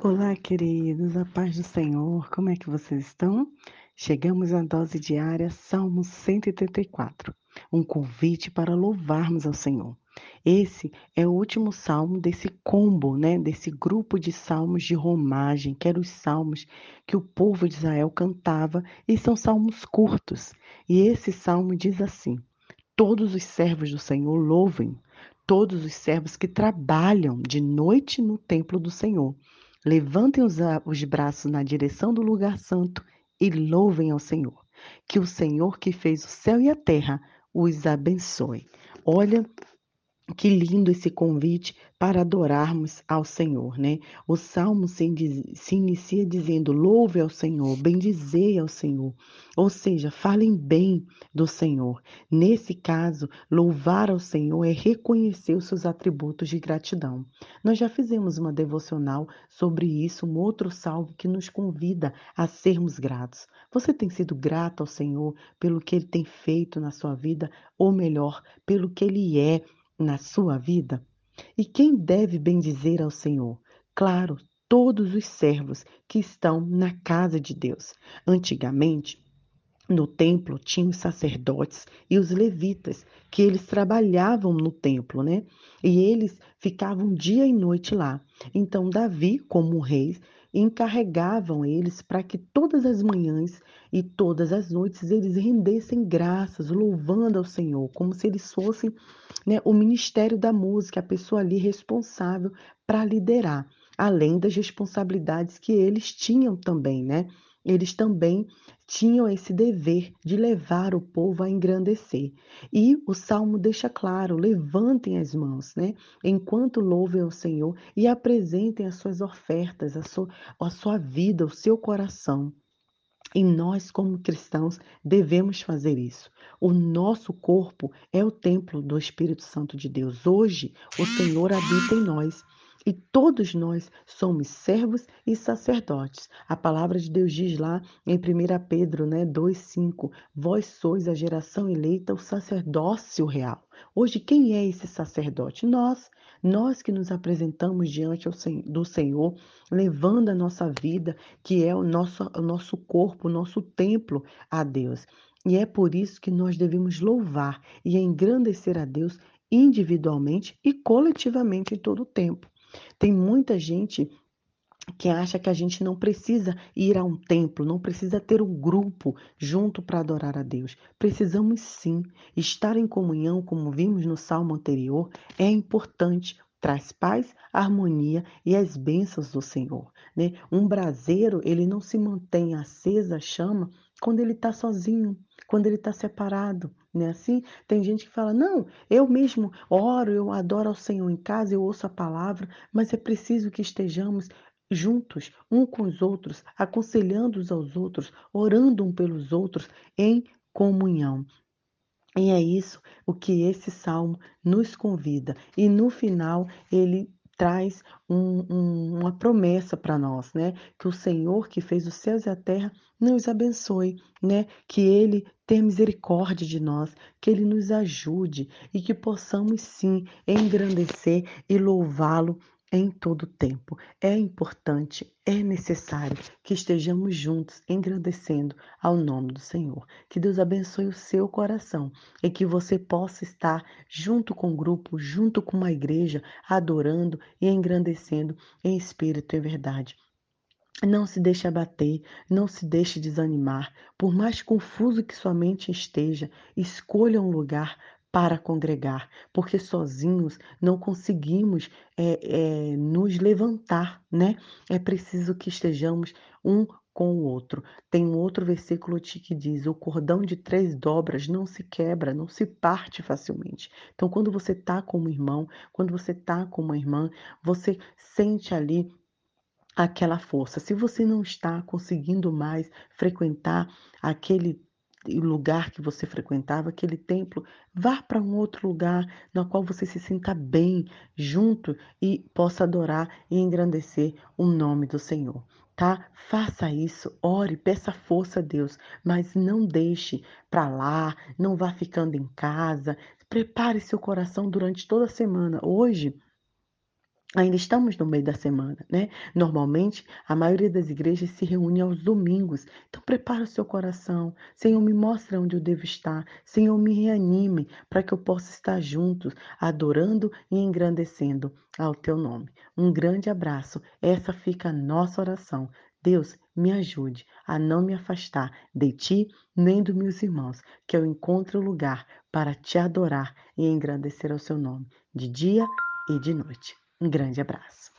Olá, queridos, a paz do Senhor, como é que vocês estão? Chegamos à dose diária, Salmo 134, um convite para louvarmos ao Senhor. Esse é o último salmo desse combo, né, desse grupo de salmos de romagem, que eram os salmos que o povo de Israel cantava, e são salmos curtos. E esse salmo diz assim: Todos os servos do Senhor louvem, todos os servos que trabalham de noite no templo do Senhor. Levantem os, os braços na direção do lugar santo e louvem ao Senhor. Que o Senhor que fez o céu e a terra os abençoe. Olha que lindo esse convite para adorarmos ao Senhor, né? O salmo se, se, inicia dizendo: louve ao Senhor, bendizei ao Senhor. Ou seja, falem bem do Senhor. Nesse caso, louvar ao Senhor é reconhecer os seus atributos de gratidão. Nós já fizemos uma devocional sobre isso, um outro salmo que nos convida a sermos gratos. Você tem sido grato ao Senhor pelo que ele tem feito na sua vida, ou melhor, pelo que ele é na sua vida? E quem deve bendizer ao Senhor? Claro, todos os servos que estão na casa de Deus. Antigamente, no templo tinha os sacerdotes e os levitas, que eles trabalhavam no templo, né? E eles ficavam dia e noite lá. Então, Davi, como rei, encarregavam eles para que todas as manhãs e todas as noites eles rendessem graças, louvando ao Senhor, como se eles fossem né, o ministério da música, a pessoa ali responsável para liderar, além das responsabilidades que eles tinham também, né? Eles também tinham esse dever de levar o povo a engrandecer. E o salmo deixa claro: levantem as mãos, né? Enquanto louvem ao Senhor e apresentem as suas ofertas, a sua, a sua vida, o seu coração. E nós, como cristãos, devemos fazer isso. O nosso corpo é o templo do Espírito Santo de Deus. Hoje, o Senhor habita em nós. E todos nós somos servos e sacerdotes. A palavra de Deus diz lá em 1 Pedro né, 2,5: Vós sois a geração eleita, o sacerdócio real. Hoje, quem é esse sacerdote? Nós. Nós que nos apresentamos diante do Senhor, levando a nossa vida, que é o nosso, o nosso corpo, o nosso templo a Deus. E é por isso que nós devemos louvar e engrandecer a Deus individualmente e coletivamente em todo o tempo. Tem muita gente que acha que a gente não precisa ir a um templo, não precisa ter um grupo junto para adorar a Deus. Precisamos sim estar em comunhão, como vimos no salmo anterior, é importante. Traz paz, harmonia e as bênçãos do Senhor. Né? Um braseiro, ele não se mantém acesa a chama quando ele está sozinho, quando ele está separado, né? Assim, tem gente que fala: não, eu mesmo oro, eu adoro ao Senhor em casa, eu ouço a palavra, mas é preciso que estejamos juntos, um com os outros, aconselhando uns aos outros, orando um pelos outros em comunhão. E é isso o que esse salmo nos convida. E no final, ele traz um, um, uma promessa para nós, né? Que o Senhor que fez os céus e a terra nos abençoe, né? Que Ele tenha misericórdia de nós, que Ele nos ajude e que possamos sim engrandecer e louvá-lo em todo tempo. É importante, é necessário que estejamos juntos engrandecendo ao nome do Senhor. Que Deus abençoe o seu coração e que você possa estar junto com o grupo, junto com uma igreja, adorando e engrandecendo em espírito e verdade. Não se deixe abater, não se deixe desanimar. Por mais confuso que sua mente esteja, escolha um lugar para congregar, porque sozinhos não conseguimos é, é, nos levantar, né? É preciso que estejamos um com o outro. Tem um outro versículo que diz: o cordão de três dobras não se quebra, não se parte facilmente. Então, quando você está com um irmão, quando você está com uma irmã, você sente ali aquela força. Se você não está conseguindo mais frequentar aquele lugar que você frequentava, aquele templo, vá para um outro lugar no qual você se sinta bem junto e possa adorar e engrandecer o nome do Senhor. Tá? Faça isso, ore, peça força a Deus, mas não deixe para lá, não vá ficando em casa. Prepare seu coração durante toda a semana. Hoje Ainda estamos no meio da semana, né? Normalmente, a maioria das igrejas se reúne aos domingos. Então, prepara o seu coração. Senhor, me mostra onde eu devo estar. Senhor, me reanime para que eu possa estar juntos, adorando e engrandecendo ao teu nome. Um grande abraço. Essa fica a nossa oração. Deus, me ajude a não me afastar de ti nem dos meus irmãos, que eu encontre o lugar para te adorar e engrandecer ao seu nome, de dia e de noite. Um grande abraço.